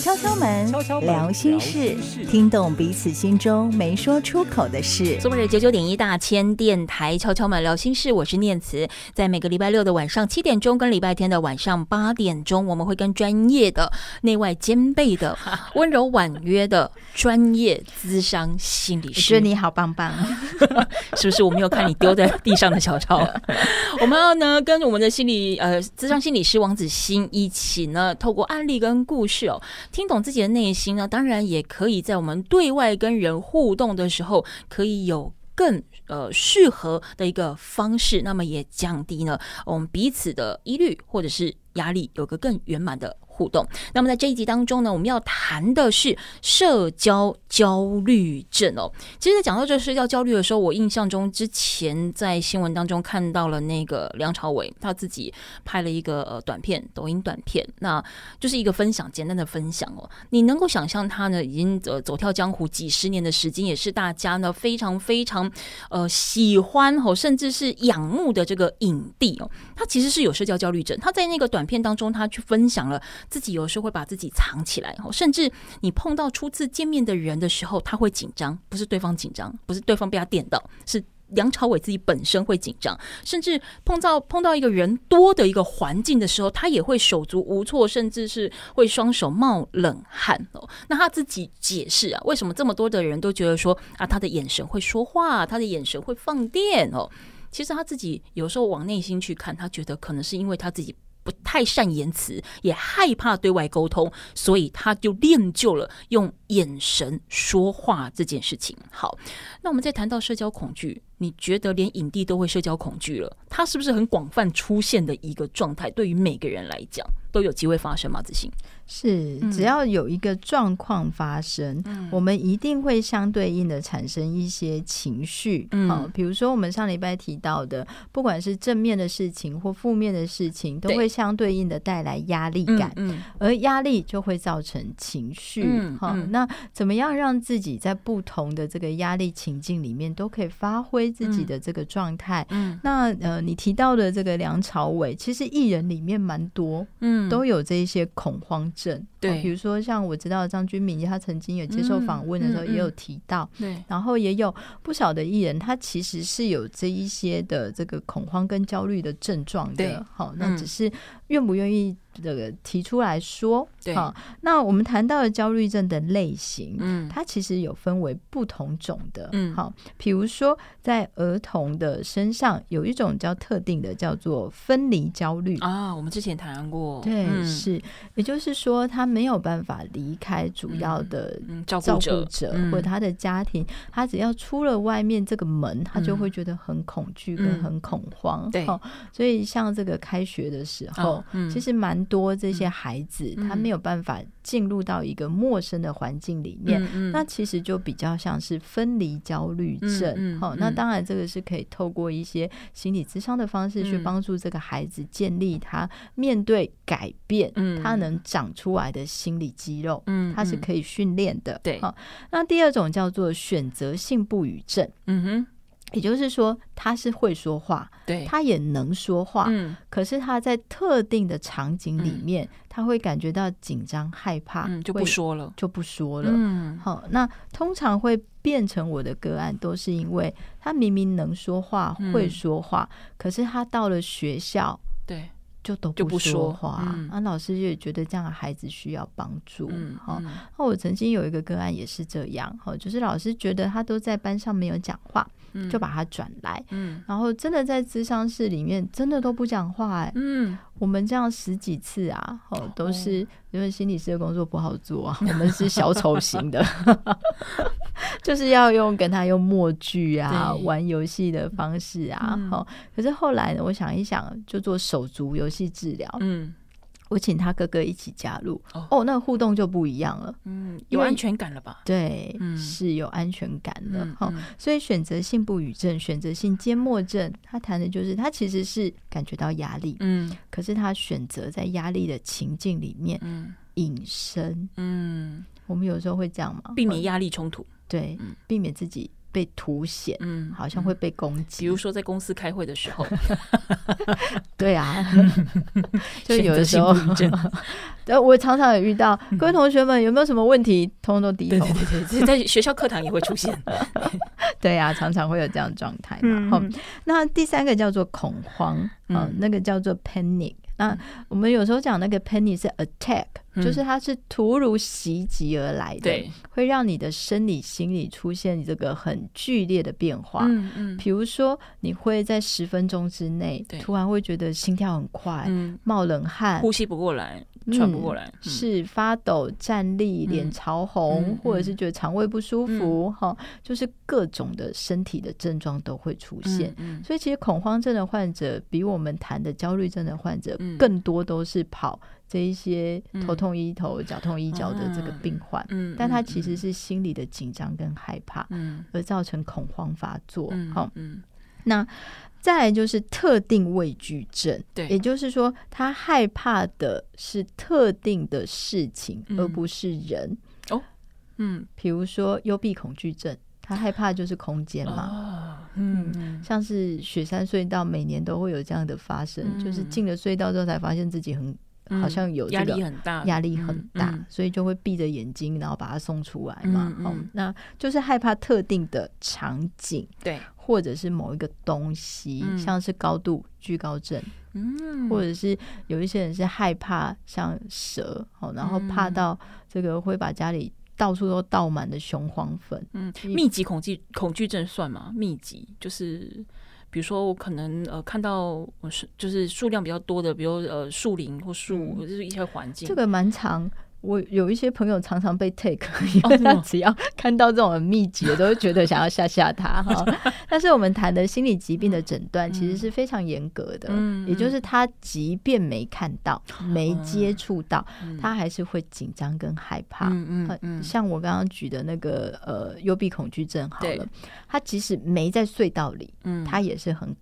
敲敲门，聊心事，听懂彼此心中没说出口的事。苏日九九点一大千电台敲敲门聊心事，我是念慈。在每个礼拜六的晚上七点钟，跟礼拜天的晚上八点钟，我们会跟专业的、内外兼备的、温柔婉约的专业咨商心理师。我觉得你好棒棒，是不是？我没有看你丢在地上的小抄。我们要呢，跟我们的心理呃咨商心理师王子欣一起呢，透过案例跟故事哦。听懂自己的内心呢，当然也可以在我们对外跟人互动的时候，可以有更呃适合的一个方式，那么也降低呢我们彼此的疑虑或者是压力，有个更圆满的互动。那么在这一集当中呢，我们要谈的是社交焦虑症哦。其实，在讲到这个社交焦虑的时候，我印象中之前在新闻当中看到了那个梁朝伟他自己拍了一个呃短片，抖音短片，那就是一个分享，简单的分享哦。你能够想象他呢，已经呃走跳江湖几十年的时间，也是大家呢非常非常呃喜欢哦，甚至是仰慕的这个影帝哦。他其实是有社交焦虑症，他在那个短片当中，他去分享了。自己有时候会把自己藏起来，甚至你碰到初次见面的人的时候，他会紧张，不是对方紧张，不是对方被他电到，是梁朝伟自己本身会紧张，甚至碰到碰到一个人多的一个环境的时候，他也会手足无措，甚至是会双手冒冷汗哦。那他自己解释啊，为什么这么多的人都觉得说啊，他的眼神会说话，他的眼神会放电哦？其实他自己有时候往内心去看，他觉得可能是因为他自己。不太善言辞，也害怕对外沟通，所以他就练就了用眼神说话这件事情。好，那我们再谈到社交恐惧，你觉得连影帝都会社交恐惧了，他是不是很广泛出现的一个状态？对于每个人来讲，都有机会发生吗？子欣？是，只要有一个状况发生，嗯，我们一定会相对应的产生一些情绪。嗯，好，比如说我们上礼拜提到的，不管是正面的事情或负面的事情，都会相对应的带来压力感。嗯，而压力就会造成情绪。嗯，好，那怎么样让自己在不同的这个压力情境里面都可以发挥自己的这个状态？嗯，那呃，你提到的这个梁朝伟，其实艺人里面蛮多，嗯，都有这一些恐慌症，对，比如说像我知道张君敏，他曾经有接受访问的时候也有提到，对，然后也有不少的艺人，他其实是有这一些的这个恐慌跟焦虑的症状的，好，那只是愿不愿意。这个提出来说，好，那我们谈到的焦虑症的类型，嗯，它其实有分为不同种的，嗯，好，比如说在儿童的身上有一种叫特定的，叫做分离焦虑。啊，我们之前谈过，对，嗯、是，也就是说他没有办法离开主要的照顾者或者他的家庭，他只要出了外面这个门，他就会觉得很恐惧跟很恐慌，对，所以像这个开学的时候，其实蛮。多这些孩子，他没有办法进入到一个陌生的环境里面，那其实就比较像是分离焦虑症。好、那当然这个是可以透过一些心理咨商的方式去帮助这个孩子建立他面对改变，嗯、他能长出来的心理肌肉，嗯，他是可以训练的。对，好，那第二种叫做选择性不语症。嗯哼。也就是说，他是会说话，对，他也能说话，嗯，可是他在特定的场景里面，嗯，他会感觉到紧张、害怕，嗯，就不说了，就不说了。嗯，好，那通常会变成我的个案，都是因为他明明能说话、嗯、会说话，可是他到了学校，对。就都不说话，那、嗯啊、老师也觉得这样的孩子需要帮助。嗯，好、嗯，那我曾经有一个个案也是这样，哈，就是老师觉得他都在班上没有讲话，嗯、就把他转来，嗯，然后真的在咨商室里面真的都不讲话、嗯。我们这样十几次啊，哦，都是因为心理师的工作不好做啊，我们是小丑型的，就是要用跟他用默剧啊，玩游戏的方式啊，好，可是后来呢，我想一想，就做手足游戏治疗，嗯。我请他哥哥一起加入哦，哦，那互动就不一样了，嗯，有安全感了吧？对，嗯、是有安全感的，哈、嗯。嗯，所以选择性不语症、选择性缄默症，他谈的就是他其实是感觉到压力，嗯，可是他选择在压力的情境里面，嗯，隐身，嗯，我们有时候会这样嘛，避免压力冲突，对，避免自己。被凸显，嗯，好像会被攻击。比如说在公司开会的时候，对啊，就有的时候，呃，我常常也遇到，各位同学们有没有什么问题，通通都低头。对对对，在学校课堂也会出现。对啊，常常会有这样状态嘛。好，那第三个叫做恐慌，嗯，那个叫做 panic。那我们有时候讲那个 penny 是 attack，就是它是突如袭击而来的，会让你的生理、心理出现这个很剧烈的变化。嗯嗯，比如说你会在十分钟之内，突然会觉得心跳很快，冒冷汗，呼吸不过来。喘不过来，嗯、是发抖、站立、脸潮红，嗯、或者是觉得肠胃不舒服，哈、嗯，就是各种的身体的症状都会出现。嗯嗯、所以，其实恐慌症的患者比我们谈的焦虑症的患者更多都是跑这一些头痛医头、脚痛医脚的这个病患。嗯，但他其实是心理的紧张跟害怕，而造成恐慌发作。好，嗯，那。再来就是特定畏惧症，对，也就是说，他害怕的是特定的事情，而不是人。哦，嗯，比如说幽闭恐惧症，他害怕就是空间嘛。嗯，像是雪山隧道，每年都会有这样的发生，就是进了隧道之后，才发现自己很好像有压力很大，压力很大，所以就会闭着眼睛，然后把它送出来嘛。哦，那就是害怕特定的场景，对。或者是某一个东西，嗯、像是高度惧高症，嗯，或者是有一些人是害怕像蛇，哦，然后怕到这个会把家里到处都倒满的雄黄粉，嗯，密集恐惧恐惧症算吗？密集就是比如说我可能呃看到我是就是数量比较多的，比如呃树林或树，嗯、或者是一些环境，这个蛮长。我有一些朋友常常被 take，因为他只要看到这种很密集的，都会觉得想要吓吓他哈。但是我们谈的心理疾病的诊断其实是非常严格的，也就是他即便没看到、没接触到，他还是会紧张跟害怕。嗯嗯，像我刚刚举的那个呃幽闭恐惧症，好了，他即使没在隧道里，他也是很。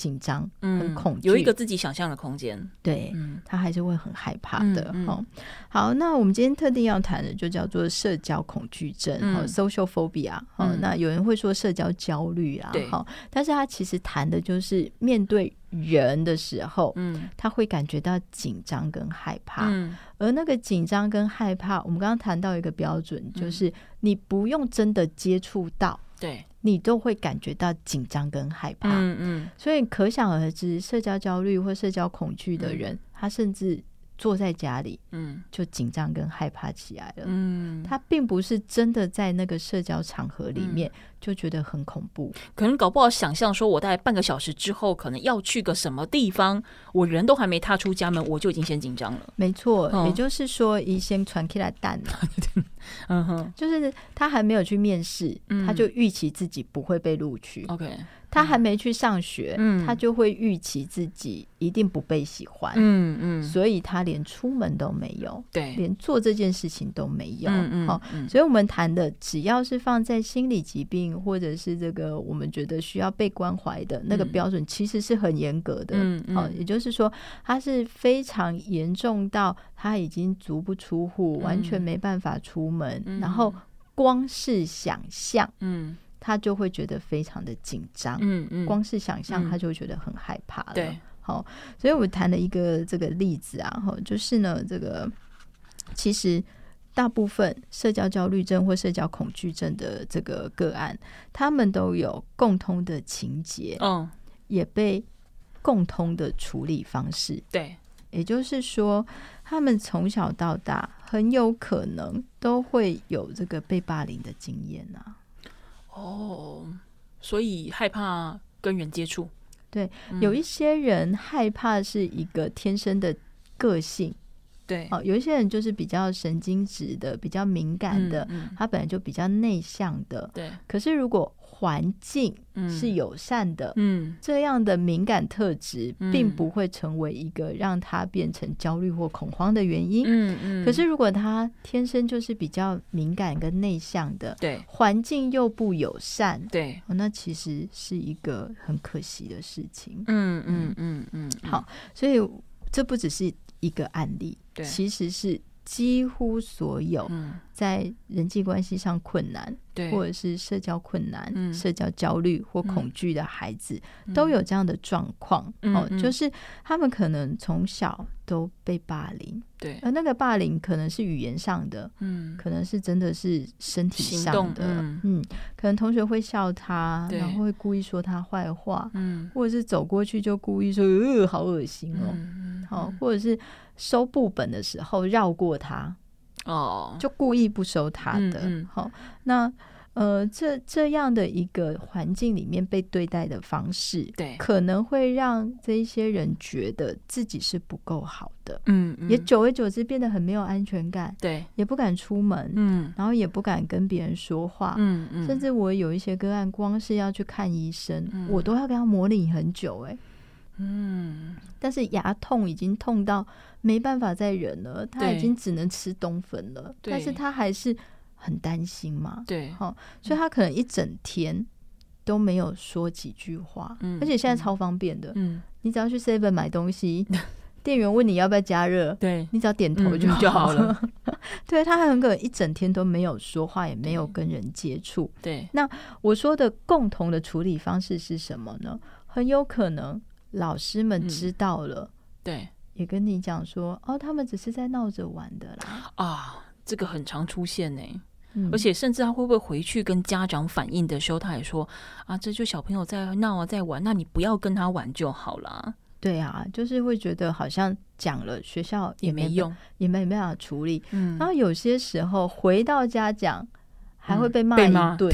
紧张，很恐惧，有一个自己想象的空间，对，他还是会很害怕的。好，好，那我们今天特定要谈的就叫做社交恐惧症，哦，social phobia。好，那有人会说社交焦虑啊，好，但是他其实谈的就是面对人的时候，嗯，他会感觉到紧张跟害怕，而那个紧张跟害怕，我们刚刚谈到一个标准，就是你不用真的接触到，对。你都会感觉到紧张跟害怕，嗯嗯，所以可想而知，社交焦虑或社交恐惧的人，他甚至。坐在家里，嗯，就紧张跟害怕起来了，嗯，他并不是真的在那个社交场合里面就觉得很恐怖，可能搞不好想象说，我大概半个小时之后可能要去个什么地方，我人都还没踏出家门，我就已经先紧张了。没错，也就是说，一先传起来蛋了，嗯哼，就是他还没有去面试，他就预期自己不会被录取。OK。他还没去上学，嗯、他就会预期自己一定不被喜欢，嗯嗯，所以他连出门都没有，对，连做这件事情都没有，嗯好，所以我们谈的只要是放在心理疾病或者是这个我们觉得需要被关怀的那个标准，其实是很严格的，嗯好，也就是说，他是非常严重到他已经足不出户，完全没办法出门，然后光是想象，嗯。他就会觉得非常的紧张，嗯嗯，光是想象他就会觉得很害怕了。对，好，所以我谈了一个这个例子啊，哈，就是呢，这个其实大部分社交焦虑症或社交恐惧症的这个个案，他们都有共通的情节，嗯，也被共通的处理方式。对，也就是说，他们从小到大很有可能都会有这个被霸凌的经验啊。哦，所以害怕跟人接触。对，有一些人害怕是一个天生的个性。对，哦，有一些人就是比较神经质的，比较敏感的，嗯嗯、他本来就比较内向的。对，可是如果环境是友善的，嗯，这样的敏感特质并不会成为一个让他变成焦虑或恐慌的原因。嗯嗯。可是如果他天生就是比较敏感跟内向的，对，环境又不友善，对，那其实是一个很可惜的事情。嗯嗯嗯嗯。好，所以这不只是一个案例，对，其实是。几乎所有在人际关系上困难，对，或者是社交困难、嗯、社交焦虑或恐惧的孩子，嗯、都有这样的状况。嗯、哦，就是他们可能从小都被霸凌，对，而那个霸凌可能是语言上的，嗯，可能是真的是身体上的，嗯，嗯，可能同学会笑他，然后会故意说他坏话，嗯，或者是走过去就故意说，呃，好恶心哦，嗯、好，或者是。收部本的时候绕过他，哦，就故意不收他的。好、那呃，这这样的一个环境里面被对待的方式，对，可能会让这一些人觉得自己是不够好的，嗯，嗯，也久而久之变得很没有安全感，对，也不敢出门，嗯，然后也不敢跟别人说话，嗯嗯，甚至我有一些个案，光是要去看医生，嗯、我都要跟他模拟很久、欸，哎。嗯，但是牙痛已经痛到没办法再忍了，他已经只能吃冬粉了。但是他还是很担心嘛，对，好，所以他可能一整天都没有说几句话。嗯，而且现在超方便的，嗯，你只要去 Seven 买东西，店员问你要不要加热，对，你只要点头就就好了。对，他很可能一整天都没有说话，也没有跟人接触。对，那我说的共同的处理方式是什么呢？很有可能。老师们知道了，嗯、对，也跟你讲说，哦，他们只是在闹着玩的啦。啊，这个很常出现呢、嗯，而且甚至他会不会回去跟家长反映的时候，他也说啊，这就小朋友在闹啊，在玩，那你不要跟他玩就好了。对啊，就是会觉得好像讲了，学校也没，也没用，也没办法处理。嗯，然后有些时候回到家讲。还会被骂一顿，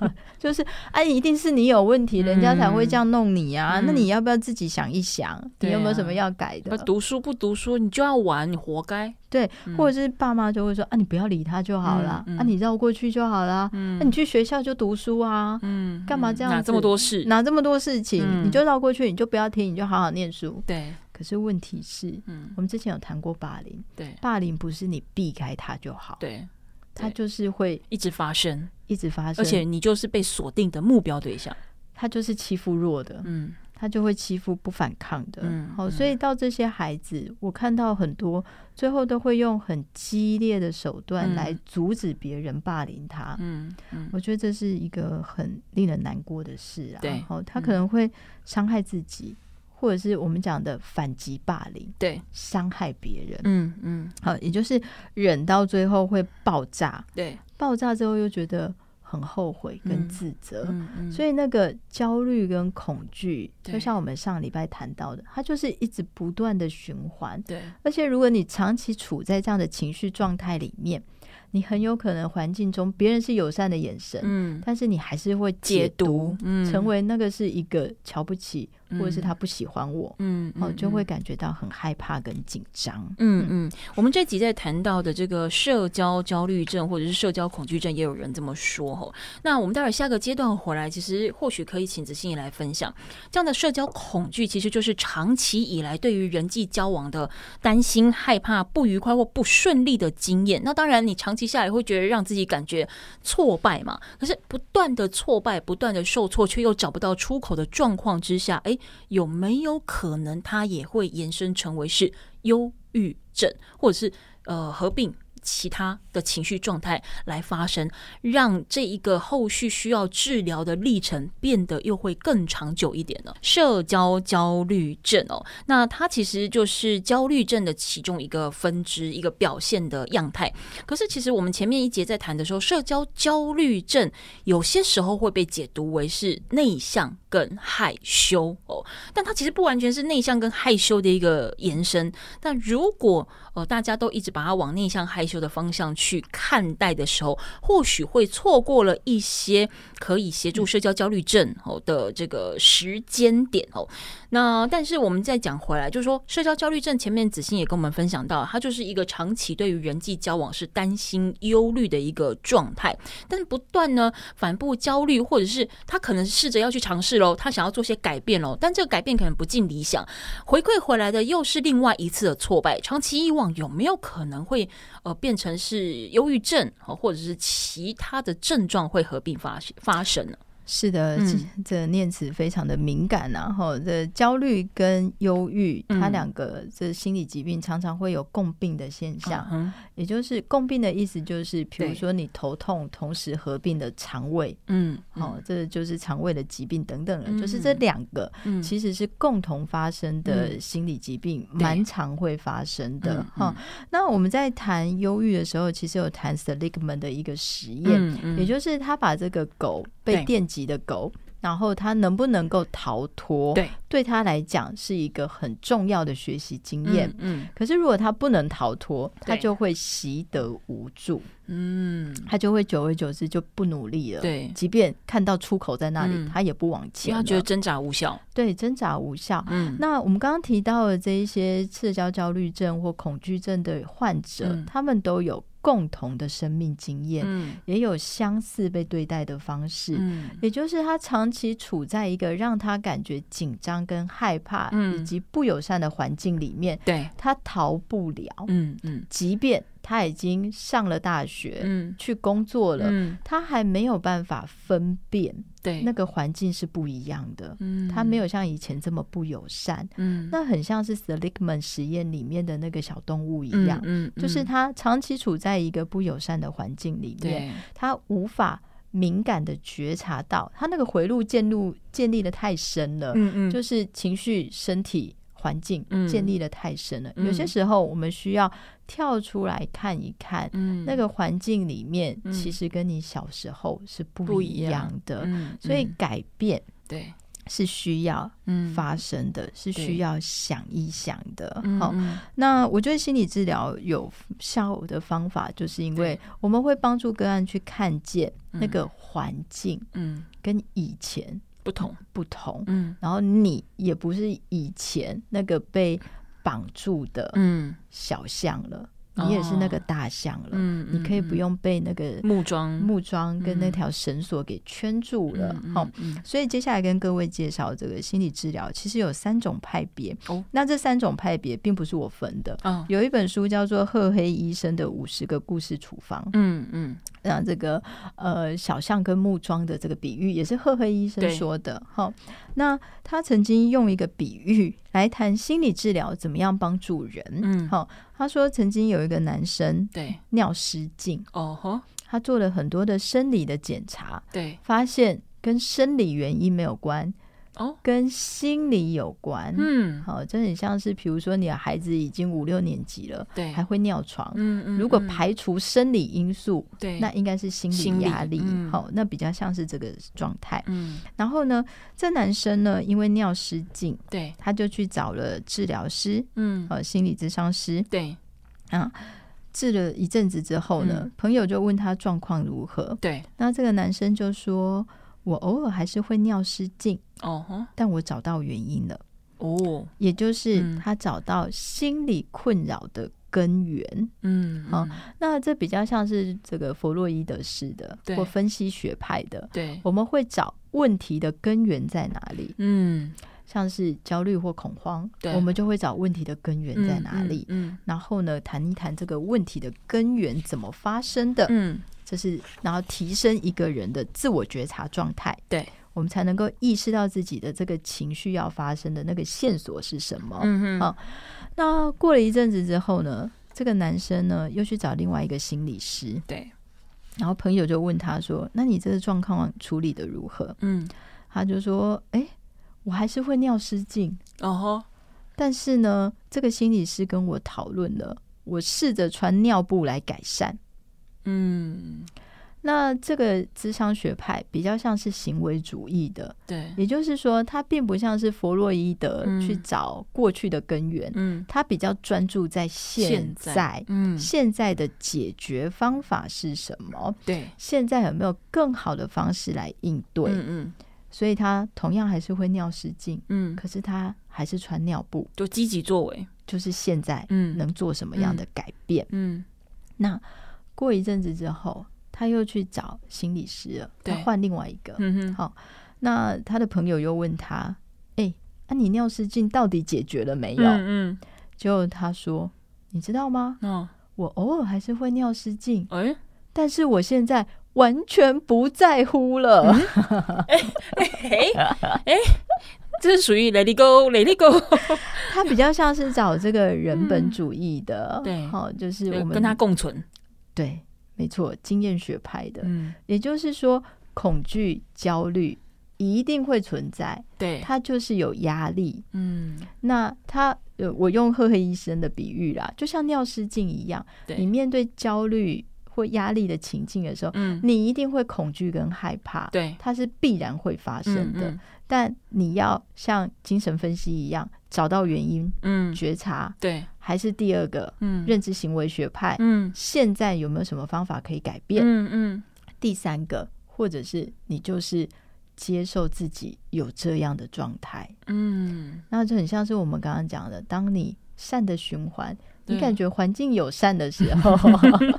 嗯、就是哎、啊，一定是你有问题，人家才会这样弄你啊！嗯、那你要不要自己想一想、嗯，你有没有什么要改的？读书不读书，你就要玩，你活该。对，或者是爸妈就会说啊，你不要理他就好了、嗯，啊，你绕过去就好了，嗯，那、啊、你去学校就读书啊，嗯，干嘛这样子？拿这么多事，拿这么多事情，嗯、你就绕过去，你就不要听，你就好好念书。对。可是问题是，嗯，我们之前有谈过霸凌，对，霸凌不是你避开他就好，对。它就是会一直发生，一直发生，而且你就是被锁定的目标对象。他就是欺负弱的，嗯，他就会欺负不反抗的，嗯，好，所以到这些孩子，我看到很多最后都会用很激烈的手段来阻止别人霸凌他，嗯嗯，我觉得这是一个很令人难过的事啊，对，好，他可能会伤害自己。或者是我们讲的反击霸凌，对，伤害别人，嗯嗯，好，也就是忍到最后会爆炸，对，爆炸之后又觉得很后悔跟自责，嗯嗯。嗯、所以那个焦虑跟恐惧，就像我们上礼拜谈到的，它就是一直不断的循环，对，而且如果你长期处在这样的情绪状态里面。你很有可能环境中别人是友善的眼神，嗯，但是你还是会解读，嗯，成为那个是一个瞧不起，嗯，或者是他不喜欢我，嗯，哦，就会感觉到很害怕跟紧张，嗯嗯。我们这集在谈到的这个社交焦虑症或者是社交恐惧症，也有人这么说吼。那我们待会儿下个阶段回来，其实或许可以请子欣怡来分享这样的社交恐惧，其实就是长期以来对于人际交往的担心、害怕、不愉快或不顺利的经验。那当然，你长期接下来会觉得让自己感觉挫败嘛？可是不断的挫败，不断的受挫，却又找不到出口的状况之下，诶，有没有可能它也会延伸成为是忧郁症，或者是呃合并？其他的情绪状态来发生，让这一个后续需要治疗的历程变得又会更长久一点呢？社交焦虑症哦，那它其实就是焦虑症的其中一个分支，一个表现的样态。可是，其实我们前面一节在谈的时候，社交焦虑症有些时候会被解读为是内向跟害羞哦，但它其实不完全是内向跟害羞的一个延伸。但如果呃大家都一直把它往内向害羞的方向去看待的时候，或许会错过了一些可以协助社交焦虑症哦的这个时间点哦。那但是我们再讲回来，就是说社交焦虑症，前面子欣也跟我们分享到，它就是一个长期对于人际交往是担心、忧虑的一个状态，但是不断呢反复焦虑，或者是他可能试着要去尝试喽，他想要做些改变喽，但这个改变可能不尽理想，回馈回来的又是另外一次的挫败。长期以往有没有可能会呃？变成是忧郁症，或者是其他的症状会合并发发生呢？是的，嗯、这念慈非常的敏感然、啊、后这焦虑跟忧郁，它两个这心理疾病常常会有共病的现象。嗯、也就是共病的意思，就是比如说你头痛，同时合并的肠胃，嗯，好、哦，这就是肠胃的疾病等等了。嗯、就是这两个其实是共同发生的心理疾病，嗯、蛮常会发生的哈、哦。那我们在谈忧郁的时候，其实有谈 Seligman 的一个实验，也就是他把这个狗被电击的狗，然后它能不能够逃脱？对，对他来讲是一个很重要的学习经验。嗯，嗯，可是如果它不能逃脱，它就会习得无助。嗯，他就会久而久之就不努力了。对，即便看到出口在那里，嗯、他也不往前，因为他觉得挣扎无效。对，挣扎无效。嗯，那我们刚刚提到的这一些社交焦虑症或恐惧症的患者，嗯、他们都有。共同的生命经验，嗯、也有相似被对待的方式，嗯、也就是他长期处在一个让他感觉紧张跟害怕以及不友善的环境里面，对、嗯，他逃不了，嗯嗯，嗯。即便。他已经上了大学，嗯，去工作了，嗯，他还没有办法分辨，对，那个环境是不一样的，嗯，他没有像以前这么不友善，嗯，那很像是 Seligman 实验里面的那个小动物一样，嗯，就是他长期处在一个不友善的环境里面，他无法敏感的觉察到，他那个回路建立建立的太深了，嗯嗯，就是情绪、身体。环境建立的太深了，嗯、有些时候我们需要跳出来看一看，嗯、那个环境里面其实跟你小时候是不一样的，嗯、所以改变对。是需要发生的，嗯、是需要想一想的。好，嗯、那我觉得心理治疗有效的方法，就是因为我们会帮助个案去看见那个环境，嗯，跟以前。不同，不同，嗯，然后你也不是以前那个被绑住的，嗯，小象了，嗯、你也是那个大象了，嗯，你可以不用被那个木桩、木桩跟那条绳索给圈住了，好、嗯，所以接下来跟各位介绍这个心理治疗，其实有三种派别，哦，那这三种派别并不是我分的，哦，有一本书叫做赫黑医生的五十个故事处方，嗯嗯。嗯让这个呃小象跟木桩的这个比喻也是赫赫医生说的。好，那他曾经用一个比喻来谈心理治疗怎么样帮助人。嗯，好，他说曾经有一个男生对尿失禁，哦吼，他做了很多的生理的检查，对，发现跟生理原因没有关。哦，跟心理有关，嗯，好，这很像是，比如说你的孩子已经五六年级了，对，还会尿床，嗯嗯，如果排除生理因素，对，那应该是心理压力，好，那比较像是这个状态，嗯，然后呢，这男生呢，因为尿失禁，对，他就去找了治疗师，嗯，呃，心理咨商师，对，啊，治了一阵子之后呢，朋友就问他状况如何，对，那这个男生就说。我偶尔还是会尿失禁，哦、uh，huh. 但我找到原因了，哦，oh. 也就是他找到心理困扰的根源，嗯，好，那这比较像是这个弗洛伊德式的或分析学派的，对，我们会找问题的根源在哪里，嗯，像是焦虑或恐慌，对，我们就会找问题的根源在哪里，嗯，嗯嗯。然后呢，谈一谈这个问题的根源怎么发生的，嗯。就是，然后提升一个人的自我觉察状态，对，我们才能够意识到自己的这个情绪要发生的那个线索是什么。嗯哼，好，那过了一阵子之后呢，这个男生呢又去找另外一个心理师，对，然后朋友就问他说：“那你这个状况处理的如何？”嗯，他就说：“哎，我还是会尿失禁，哦吼，但是呢，这个心理师跟我讨论了，我试着穿尿布来改善。”嗯，那这个智商学派比较像是行为主义的，对，也就是说，它并不像是弗洛伊德去找过去的根源，嗯，他比较专注在现在，嗯，现在的解决方法是什么？对，现在有没有更好的方式来应对？嗯嗯，所以他同样还是会尿失禁，嗯，可是他还是穿尿布，就积极作为，就是现在，嗯，能做什么样的改变？嗯，那。过一阵子之后，他又去找心理师了。他换另外一个。嗯哼。好，那他的朋友又问他：“哎、欸，那、啊、你尿失禁到底解决了没有？”嗯嗯。就他说：“你知道吗？哦，我偶尔还是会尿失禁。哎、欸，但是我现在完全不在乎了。哎哎哎，这是属于 Let it go，Let it go。他比较像是找这个人本主义的，嗯、对，好，就是我们跟他共存。对，没错，经验学派的。嗯，也就是说，恐惧、焦虑一定会存在。对，它就是有压力。嗯，那他，我用赫赫医生的比喻啦，就像尿失禁一样。对，你面对焦虑或压力的情境的时候，嗯，你一定会恐惧跟害怕。对，它是必然会发生的。嗯嗯但你要像精神分析一样找到原因，嗯，觉察，对，还是第二个，嗯，认知行为学派，嗯，现在有没有什么方法可以改变？嗯嗯，第三个，或者是你就是接受自己有这样的状态，嗯，那就很像是我们刚刚讲的，当你善的循环。你感觉环境友善的时候，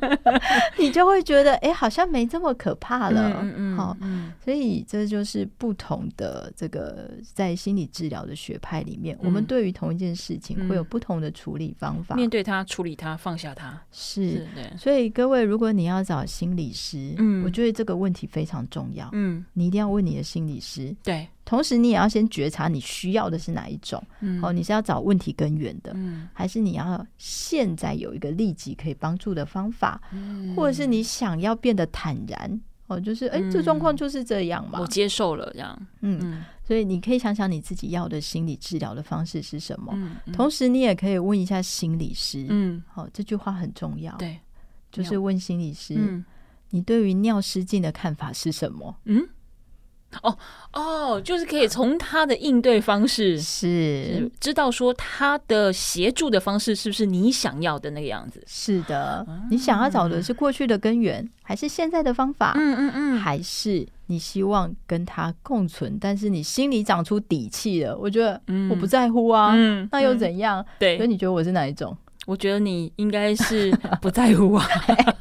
你就会觉得哎、欸，好像没这么可怕了。好、嗯嗯好，所以这就是不同的这个在心理治疗的学派里面，嗯、我们对于同一件事情会有不同的处理方法。面对它，处理它，放下它，是。是所以各位，如果你要找心理师，嗯，我觉得这个问题非常重要。嗯，你一定要问你的心理师。对。同时，你也要先觉察你需要的是哪一种。嗯，哦，你是要找问题根源的，嗯，还是你要现在有一个立即可以帮助的方法，嗯，或者是你想要变得坦然？哦，就是哎、欸，这状况就是这样嘛，我接受了这样。嗯，嗯，所以你可以想想你自己要的心理治疗的方式是什么。同时你也可以问一下心理师。嗯，好，这句话很重要。对，就是问心理师，嗯，你对于尿失禁的看法是什么？嗯。哦哦，就是可以从他的应对方式是知道说他的协助的方式是不是你想要的那个样子？是的，你想要找的是过去的根源，还是现在的方法？嗯嗯嗯，还是你希望跟他共存，但是你心里长出底气了？我觉得我不在乎啊，嗯，那又怎样？对，所以你觉得我是哪一种？我觉得你应该是不在乎啊，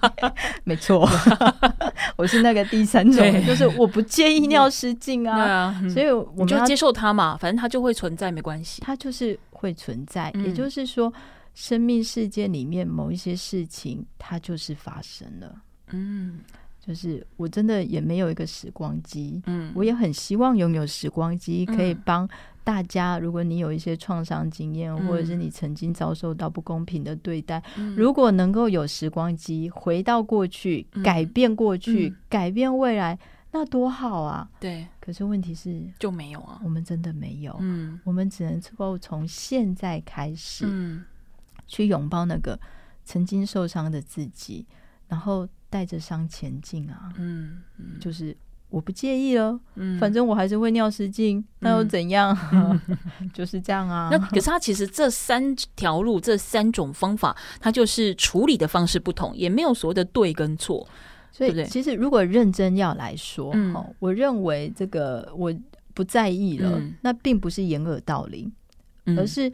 没错，我是那个第三种，就是我不介意尿失禁啊，所以我们就接受它嘛，反正它就会存在，没关系，它就是会存在。嗯、也就是说，生命世界里面某一些事情，它就是发生了。嗯，就是我真的也没有一个时光机，嗯，我也很希望拥有时光机，可以帮。大家，如果你有一些创伤经验，或者是你曾经遭受到不公平的对待，嗯、如果能够有时光机回到过去，嗯、改变过去，嗯、改变未来，那多好啊！对。可是问题是就没有啊，我们真的没有。嗯，我们只能够从现在开始，嗯，去拥抱那个曾经受伤的自己，然后带着伤前进啊。嗯，嗯就是。我不介意了，嗯，反正我还是会尿失禁，嗯、那又怎样？就是这样啊。那可是他其实这三条路，这三种方法，他就是处理的方式不同，也没有所谓的对跟错。所以，其实如果认真要来说，嗯、我认为这个我不在意了，嗯、那并不是掩耳盗铃，嗯、而是。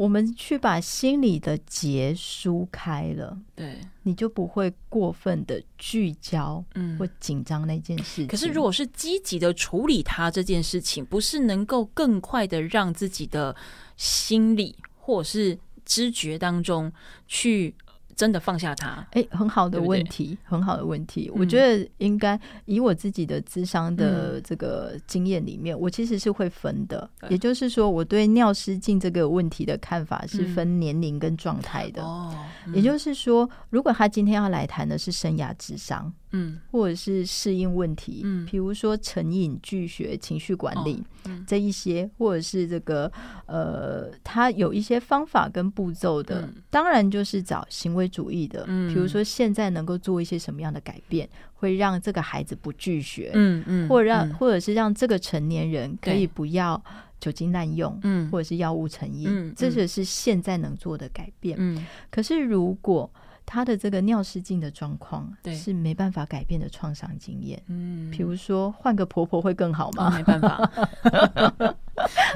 我们去把心里的结疏开了，对，你就不会过分的聚焦，嗯，或紧张那件事情。可是，如果是积极的处理它这件事情，不是能够更快的让自己的心理或者是知觉当中去。真的放下他，哎、欸，很好的问题，对对，很好的问题。嗯、我觉得应该以我自己的智商的这个经验里面，嗯、我其实是会分的。也就是说，我对尿失禁这个问题的看法是分年龄跟状态的。哦，嗯、也就是说，如果他今天要来谈的是生涯智商。嗯，或者是适应问题，嗯，比如说成瘾、拒学、情绪管理，哦嗯、这一些，或者是这个呃，他有一些方法跟步骤的，嗯、当然就是找行为主义的，嗯，比如说现在能够做一些什么样的改变，会让这个孩子不拒学，嗯嗯，或者让，嗯、或者是让这个成年人可以不要酒精滥用，嗯，或者是药物成瘾，嗯，这些是现在能做的改变，嗯，可是如果他的这个尿失禁的状况是没办法改变的创伤经验，嗯，比如说换个婆婆会更好吗？哦、没办法。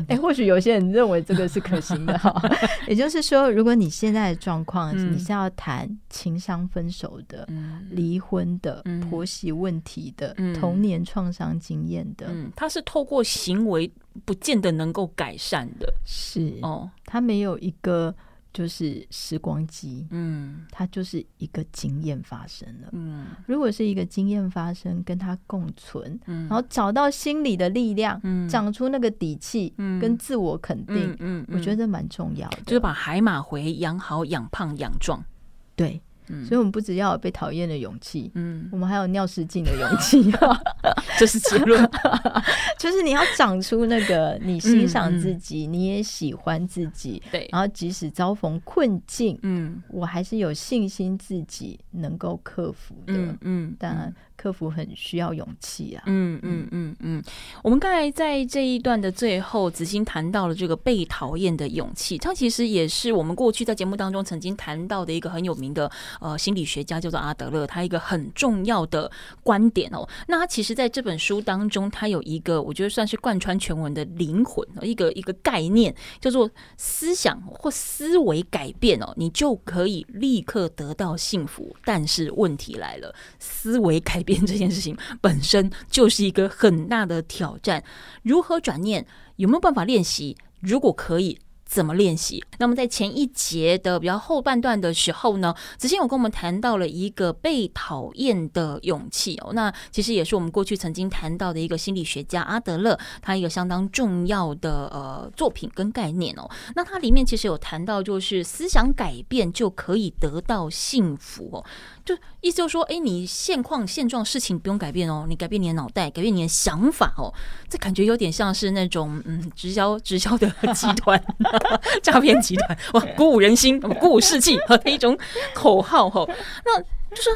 哎、欸，或许有些人认为这个是可行的哈。也就是说，如果你现在的状况，你是要谈情商分手的、离、嗯、婚的、嗯、婆媳问题的、嗯、童年创伤经验的，嗯，他是透过行为不见得能够改善的，是哦，他没有一个。就是时光机，嗯，它就是一个经验发生了，嗯，如果是一个经验发生，跟它共存，嗯，然后找到心里的力量，嗯，长出那个底气，嗯，跟自我肯定，嗯，嗯，我觉得蛮重要的，就是把海马回养好、养胖、养壮，对。嗯、所以，我们不只要有被讨厌的勇气，嗯，我们还有尿失禁的勇气，这是结论。就是你要长出那个你欣赏自己，嗯嗯、你也喜欢自己，对，然后即使遭逢困境，嗯，我还是有信心自己能够克服的，嗯，嗯当然。克服很需要勇气啊！嗯嗯嗯嗯，我们刚才在这一段的最后，子欣谈到了这个被讨厌的勇气，它其实也是我们过去在节目当中曾经谈到的一个很有名的呃心理学家，叫做阿德勒，他一个很重要的观点哦。那他其实在这本书当中，他有一个我觉得算是贯穿全文的灵魂，一个一个概念叫做思想或思维改变哦，你就可以立刻得到幸福。但是问题来了，思维改变。这件事情本身就是一个很大的挑战，如何转念？有没有办法练习？如果可以。怎么练习？那么在前一节的比较后半段的时候呢，子欣有跟我们谈到了一个被讨厌的勇气哦。那其实也是我们过去曾经谈到的一个心理学家阿德勒，他一个相当重要的呃作品跟概念哦。那它里面其实有谈到，就是思想改变就可以得到幸福哦。就意思就是说，哎，你现况现状事情不用改变哦，你改变你的脑袋，改变你的想法哦。这感觉有点像是那种嗯直销直销的集团。诈骗集团哇，鼓舞人心，鼓舞士气和一种口号哈。那就是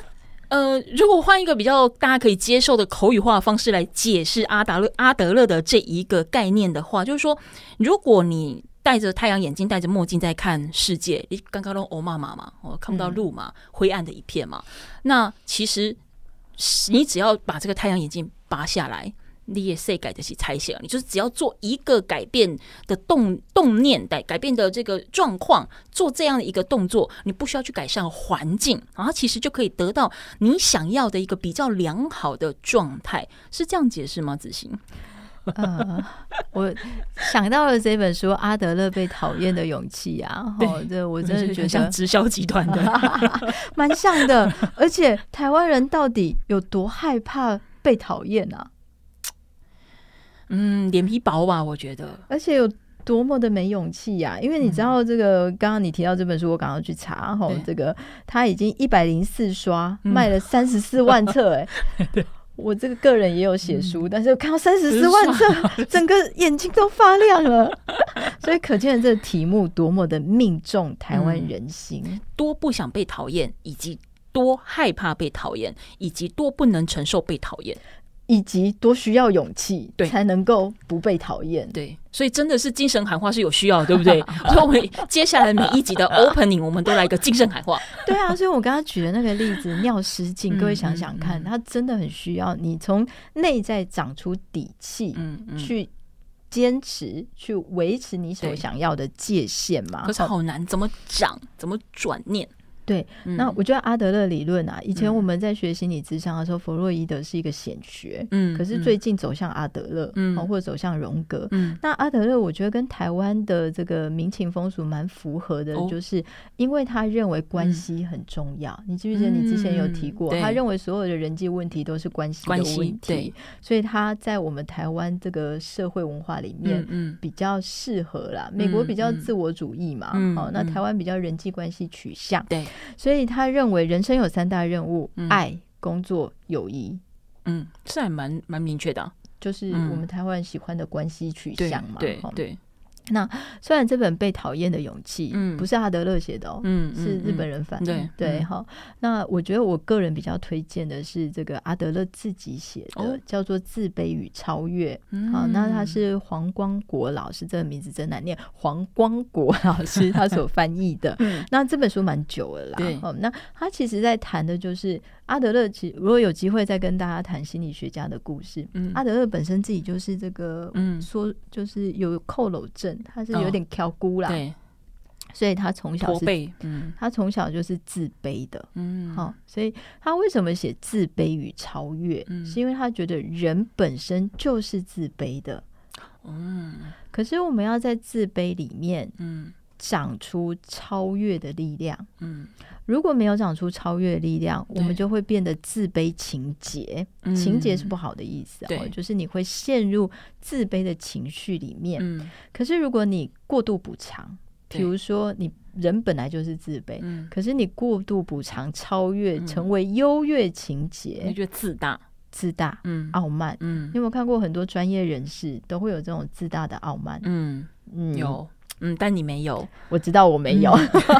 呃，如果换一个比较大家可以接受的口语化的方式来解释阿达勒阿德勒的这一个概念的话，就是说，如果你戴着太阳眼镜、戴着墨镜在看世界，你刚刚都欧妈妈嘛，我看不到路嘛，灰暗的一片嘛。那其实你只要把这个太阳眼镜拔下来。你也是改的是猜想，你就是只要做一个改变的动动念，改改变的这个状况，做这样的一个动作，你不需要去改善环境，然后其实就可以得到你想要的一个比较良好的状态，是这样解释吗？子欣？呃，我想到了这本书《阿德勒被讨厌的勇气》啊，哦，这我真的觉得像直销集团的，蛮像的。而且台湾人到底有多害怕被讨厌啊？嗯，脸皮薄吧，我觉得，而且有多么的没勇气呀！因为你知道，这个刚刚你提到这本书，我刚刚去查，哈，这个他已经一百零四刷，卖了三十四万册，哎，我这个个人也有写书，但是我看到三十四万册，整个眼睛都发亮了，所以可见这个题目多么的命中台湾人心，多不想被讨厌，以及多害怕被讨厌，以及多不能承受被讨厌。以及多需要勇气，对，才能够不被讨厌。对，所以真的是精神喊话是有需要的，对不对？所以我们接下来每一集的 opening，我们都来一个精神喊话。对啊，所以我刚刚举的那个例子，尿失禁，各位想想看，它真的很需要你从内在长出底气，嗯，去坚持，去维持你所想要的界限嘛。可是好难，怎么长？怎么转念？对，那我觉得阿德勒理论啊，以前我们在学心理咨商的时候，弗洛伊德是一个显学，嗯，可是最近走向阿德勒，嗯，或者走向荣格，嗯，那阿德勒我觉得跟台湾的这个民情风俗蛮符合的，就是因为他认为关系很重要。你记不记得你之前有提过，他认为所有的人际问题都是关系的问题，所以他在我们台湾这个社会文化里面，嗯，比较适合啦。美国比较自我主义嘛，好，那台湾比较人际关系取向，对。所以他认为人生有三大任务：嗯、爱、工作、友谊。嗯，这还蛮蛮明确的、啊，就是我们台湾人喜欢的关系取向嘛。对对。对那虽然这本被讨厌的勇气，嗯，不是阿德勒写的哦，嗯，是日本人翻的，嗯、对对哈。那我觉得我个人比较推荐的是这个阿德勒自己写的，哦、叫做《自卑与超越》。好，那他是黄光国老师，这个名字真难念，黄光国老师他所翻译的。那这本书蛮久了啦，对。那他其实在谈的就是阿德勒，其实如果有机会再跟大家谈心理学家的故事，嗯，阿德勒本身自己就是这个，嗯，说就是有佝僂症。他是有点挑孤啦，对，所以他从小是，嗯，他从小就是自卑的，嗯，好，所以他为什么写自卑与超越？嗯，是因为他觉得人本身就是自卑的，嗯，可是我们要在自卑里面，嗯，长出超越的力量。嗯，如果没有长出超越的力量，我们就会变得自卑情结。嗯。情结是不好的意思，对。哦，就是你会陷入自卑的情绪里面。嗯。可是如果你过度补偿，比如说你人本来就是自卑，嗯，可是你过度补偿、超越，嗯。成为优越情节你结、觉得自大，自大、嗯。傲慢。嗯。你有没有看过很多专业人士都会有这种自大的傲慢？嗯，嗯，有，嗯，但你没有，我知道我没有，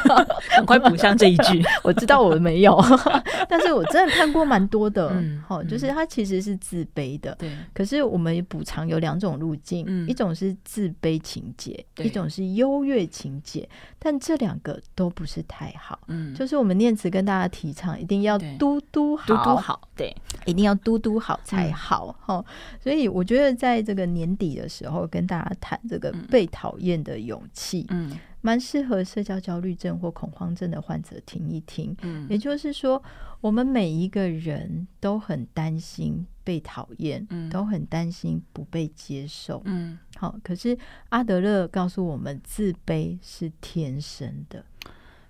赶快补上这一句。我知道我没有，但是我真的看过蛮多的。嗯好、就是他其实是自卑的。对，可是我们补偿有两种路径，嗯。一种是自卑情节，对。一种是优越情节，但这两个都不是太好。嗯，就是我们念慈跟大家提倡，一定要嘟嘟好，嘟嘟好，对，一定要嘟嘟好嗯才好哈、所以我觉得在这个年底的时候，跟大家谈这个被讨厌的勇气，嗯蛮适合社交焦虑症或恐慌症的患者听一听。嗯也就是说，我们每一个人都很担心被讨厌，嗯都很担心不被接受。嗯好，可是阿德勒告诉我们，自卑是天生的。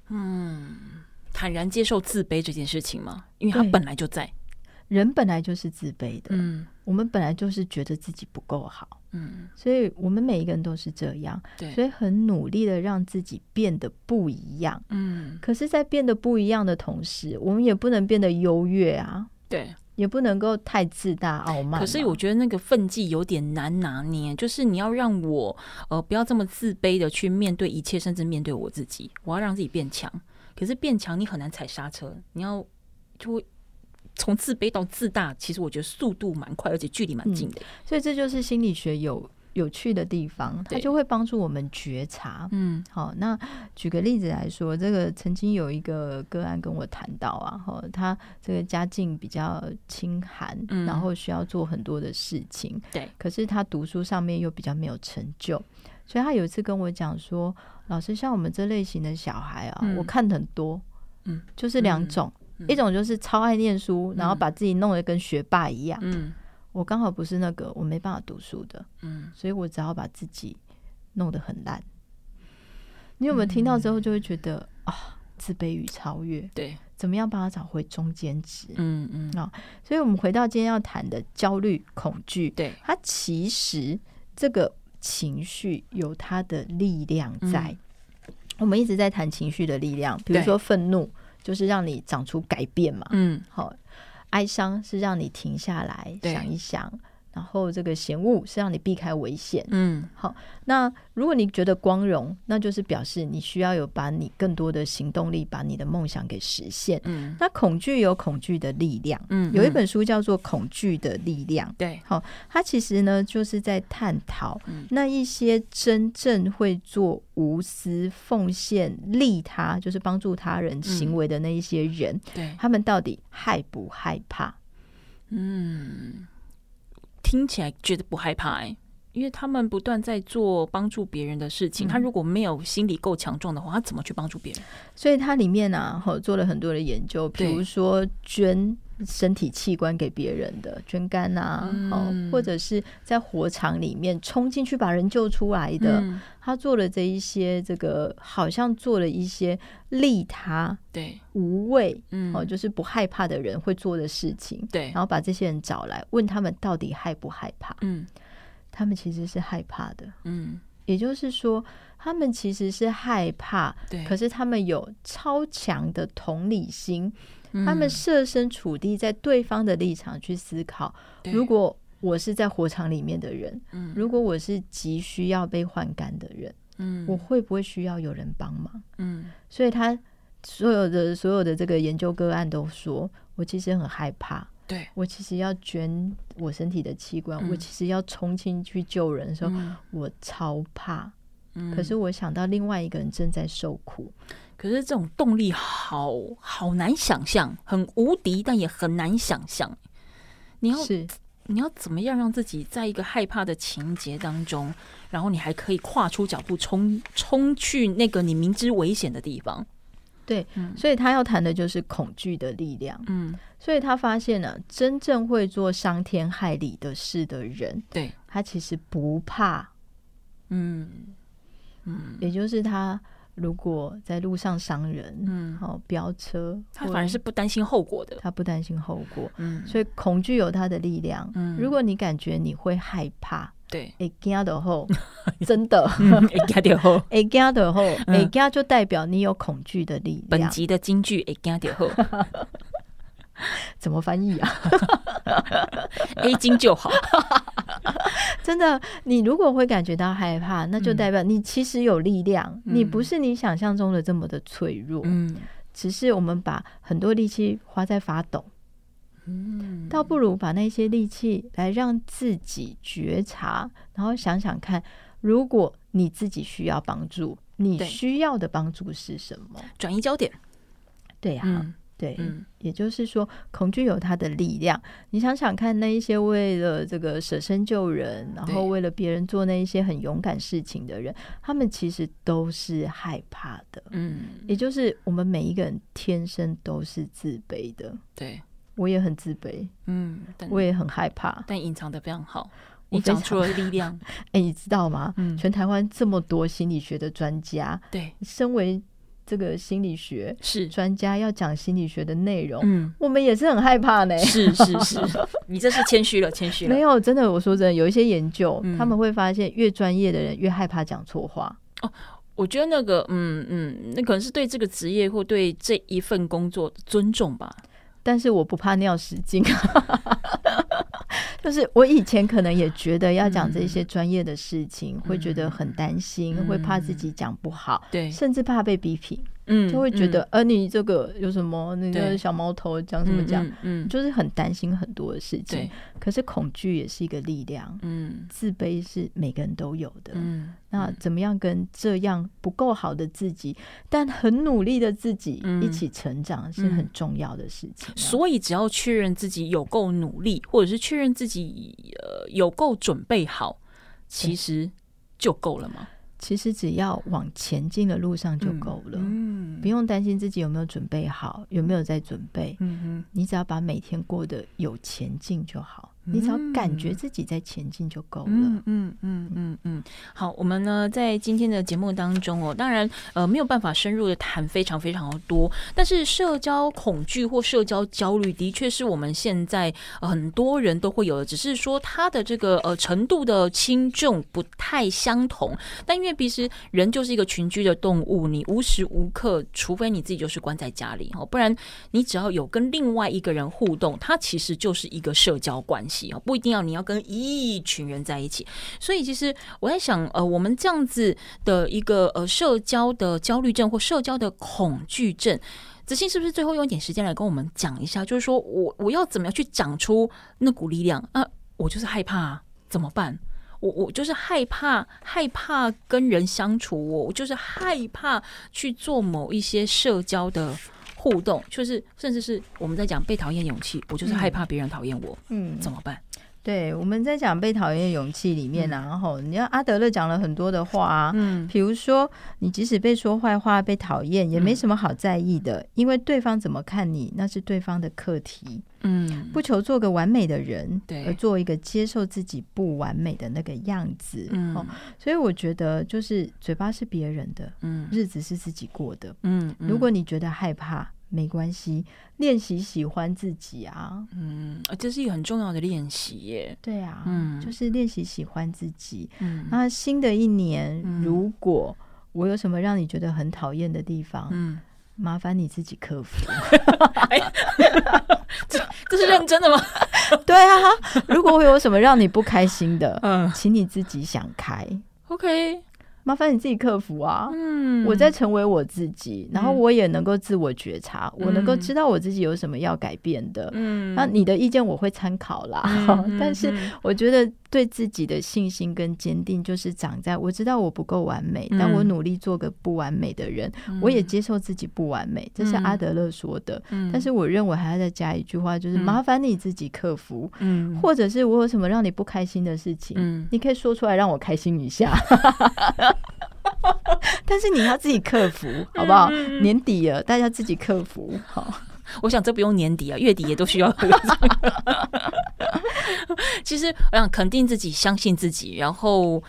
嗯，坦然接受自卑这件事情嘛？因为他本来就在，人本来就是自卑的，嗯我们本来就是觉得自己不够好，嗯，所以我们每一个人都是这样，对，所以很努力的让自己变得不一样。嗯可是，在变得不一样的同时，我们也不能变得优越啊，对。也不能够太自大傲慢嘛。可是我觉得那个分际有点难拿捏，就是你要让我呃不要这么自卑的去面对一切，甚至面对我自己，我要让自己变强。可是变强你很难踩刹车，你要就会从自卑到自大，其实我觉得速度蛮快，而且距离蛮近的。所以这就是心理学有有趣的地方，它就会帮助我们觉察。嗯。好，那举个例子来说，这个曾经有一个个案跟我谈到啊，哈，他这个家境比较清寒，嗯。然后需要做很多的事情，对，可是他读书上面又比较没有成就，所以他有一次跟我讲说，老师，像我们这类型的小孩啊，嗯。我看很多，嗯，就是两种，嗯一种就是超爱念书，然后把自己弄得跟学霸一样，嗯。我刚好不是那个，我没办法读书的，嗯，所以我只好把自己弄得很烂。你有没有听到之后就会觉得、啊，自卑与超越，对，怎么样帮他找回中间值？嗯嗯。啊所以，我们回到今天要谈的焦虑、恐惧，对，它其实这个情绪有它的力量在。嗯。我们一直在谈情绪的力量，比如说愤怒，就是让你长出改变嘛。嗯好，哀伤是让你停下来想一想，然后这个嫌恶是让你避开危险。嗯好，那如果你觉得光荣，那就是表示你需要有把你更多的行动力，把你的梦想给实现。嗯那恐惧有恐惧的力量，嗯，有一本书叫做《恐惧的力量》。对，好，它其实呢就是在探讨嗯那一些真正会做无私奉献、利他，就是帮助他人行为的那一些人，对，他们到底害不害怕？嗯，听起来觉得不害怕哎、因为他们不断在做帮助别人的事情。嗯他如果没有心理够强壮的话，他怎么去帮助别人？所以他里面啊，哈做了很多的研究，比如说捐身体器官给别人的，捐肝啊，好、嗯或者是在火场里面冲进去把人救出来的，嗯。他做了这一些，这个好像做了一些利他、对，无畏，嗯。哦，就是不害怕的人会做的事情，对。然，后把这些人找来，问他们到底害不害怕？嗯。他们其实是害怕的，嗯，也就是说，他们其实是害怕，对，可是他们有超强的同理心，嗯。他们设身处地在对方的立场去思考，如果我是在火场里面的人，嗯。如果我是急需要被换肝的人，嗯。我会不会需要有人帮忙？嗯。所以他所有的所有的这个研究个案都说，我其实很害怕，对，我其实要捐我身体的器官，嗯。我其实要冲进去救人的时候，嗯。我超怕。嗯。可是我想到另外一个人正在受苦，可是这种动力好好难想象，很无敌，但也很难想象。你要是你要怎么样让自己在一个害怕的情节当中，然后你还可以跨出脚步冲冲去那个你明知危险的地方？对，嗯所以他要谈的就是恐惧的力量。嗯，所以他发现呢、真正会做伤天害理的事的人，对，他其实不怕，嗯嗯也就是他如果在路上伤人，嗯，好飙车，他反而是不担心后果的，他不担心后果，嗯，所以恐惧有它的力量，嗯，如果你感觉你会害怕，对，哎惊的后，真的，哎惊的后，哎惊的后，哎惊就代表你有恐惧的力量。本集的金句，哎惊的后，怎么翻译啊？A 金就好。真的，你如果会感觉到害怕，那就代表你其实有力量，嗯、你不是你想象中的这么的脆弱。嗯，只是我们把很多力气花在发抖，嗯，倒不如把那些力气来让自己觉察，然后想想看，如果你自己需要帮助，你需要的帮助是什么？转移焦点。对呀、啊。嗯对，嗯，也就是说，恐惧有它的力量。你想想看，那一些为了这个舍身救人，然后为了别人做那一些很勇敢事情的人，他们其实都是害怕的。嗯，也就是我们每一个人天生都是自卑的。对，我也很自卑。嗯，我也很害怕，但隐藏的非常好。你长出了力量。哎，你知道吗？嗯，全台湾这么多心理学的专家，对，身为。这个心理学是专家要讲心理学的内容，嗯，我们也是很害怕呢。是是是，你这是谦虚了，谦虚了。没有，真的，我说真的，有一些研究，嗯、他们会发现，越专业的人越害怕讲错话。哦，我觉得那个，嗯嗯，那可能是对这个职业或对这一份工作的尊重吧。但是我不怕尿失禁。就是我以前可能也觉得要讲这些专业的事情，嗯、会觉得很担心，嗯、会怕自己讲不好，对，甚至怕被批评。嗯，就会觉得，呃，你这个有什么那个小毛头讲什么讲，嗯，就是很担心很多的事情。可是恐惧也是一个力量，嗯，自卑是每个人都有的，嗯，那怎么样跟这样不够好的自己，但很努力的自己一起成长，是很重要的事情。所以只要确认自己有够努力，或者是确认自己呃有够准备好，其实就够了吗？其实只要往前进的路上就够了，不用担心自己有没有准备好，有没有在准备。嗯、哼你只要把每天过得有前进就好。你只要感觉自己在前进就够了。嗯嗯嗯嗯嗯。好，我们呢在今天的节目当中哦，当然呃没有办法深入的谈非常非常的多，但是社交恐惧或社交焦虑的确是我们现在很多人都会有的，只是说它的这个呃程度的轻重不太相同。但因为其实人就是一个群居的动物，你无时无刻，除非你自己就是关在家里哦，不然你只要有跟另外一个人互动，它其实就是一个社交关系。不一定要你要跟一群人在一起，所以其实我在想，呃，我们这样子的一个呃社交的焦虑症或社交的恐惧症，子欣是不是最后用一点时间来跟我们讲一下？就是说我我要怎么样去长出那股力量啊？我就是害怕，怎么办？我我就是害怕，害怕跟人相处，我我就是害怕去做某一些社交的。互动就是，甚至是我们在讲被讨厌勇气，我就是害怕别人讨厌我，嗯，怎么办？对，我们在讲被讨厌的勇气里面，然后你看阿德勒讲了很多的话啊，嗯，比如说你即使被说坏话、被讨厌，也没什么好在意的，因为对方怎么看你，那是对方的课题，嗯，不求做个完美的人，对，而做一个接受自己不完美的那个样子，嗯，所以我觉得就是嘴巴是别人的，嗯，日子是自己过的，嗯，如果你觉得害怕。没关系，练习喜欢自己啊，嗯，这是一个很重要的练习耶。对啊，嗯，就是练习喜欢自己。嗯，那新的一年，嗯、如果我有什么让你觉得很讨厌的地方，嗯，麻烦你自己克服。哎、这这是认真的吗？对啊，如果我有什么让你不开心的，嗯，请你自己想开。OK。麻烦你自己克服啊！嗯，我在成为我自己，然后我也能够自我觉察，嗯、我能够知道我自己有什么要改变的。嗯，那你的意见我会参考啦。嗯、但是我觉得对自己的信心跟坚定，就是长在我知道我不够完美，嗯、但我努力做个不完美的人，嗯、我也接受自己不完美，这是阿德勒说的。嗯、但是我认为还要再加一句话，就是麻烦你自己克服。嗯，或者是我有什么让你不开心的事情，嗯，你可以说出来让我开心一下。但是你要自己克服，好不好？年底了，大家自己克服。好，我想这不用年底啊，月底也都需要。其实我想肯定自己，相信自己，然后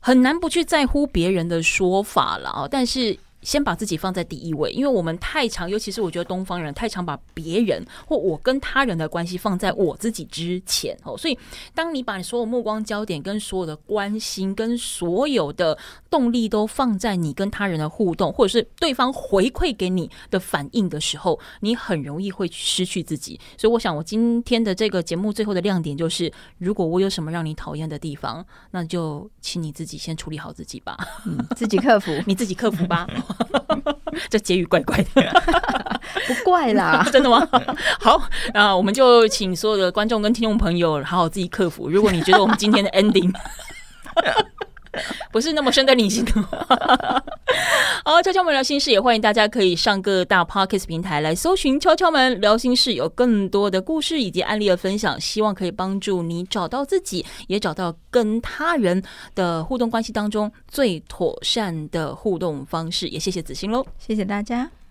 很难不去在乎别人的说法了啊。但是先把自己放在第一位，因为我们太常，尤其是我觉得东方人太常把别人或我跟他人的关系放在我自己之前哦。所以，当你把你所有目光焦点、跟所有的关心、跟所有的动力都放在你跟他人的互动，或者是对方回馈给你的反应的时候，你很容易会失去自己。所以，我想我今天的这个节目最后的亮点就是，如果我有什么让你讨厌的地方，那就请你自己先处理好自己吧，嗯，自己克服，你自己克服吧。这结语怪怪的，不怪啦，真的吗？好，那我们就请所有的观众跟听众朋友好好自己克服。如果你觉得我们今天的 ending 不是那么深得你心的话，好，敲敲门聊心事，也欢迎大家可以上各大 Podcast 平台来搜寻“敲敲门聊心事”，有更多的故事以及案例的分享，希望可以帮助你找到自己，也找到跟他人的互动关系当中最妥善的互动方式。也谢谢子欣喽，谢谢大家。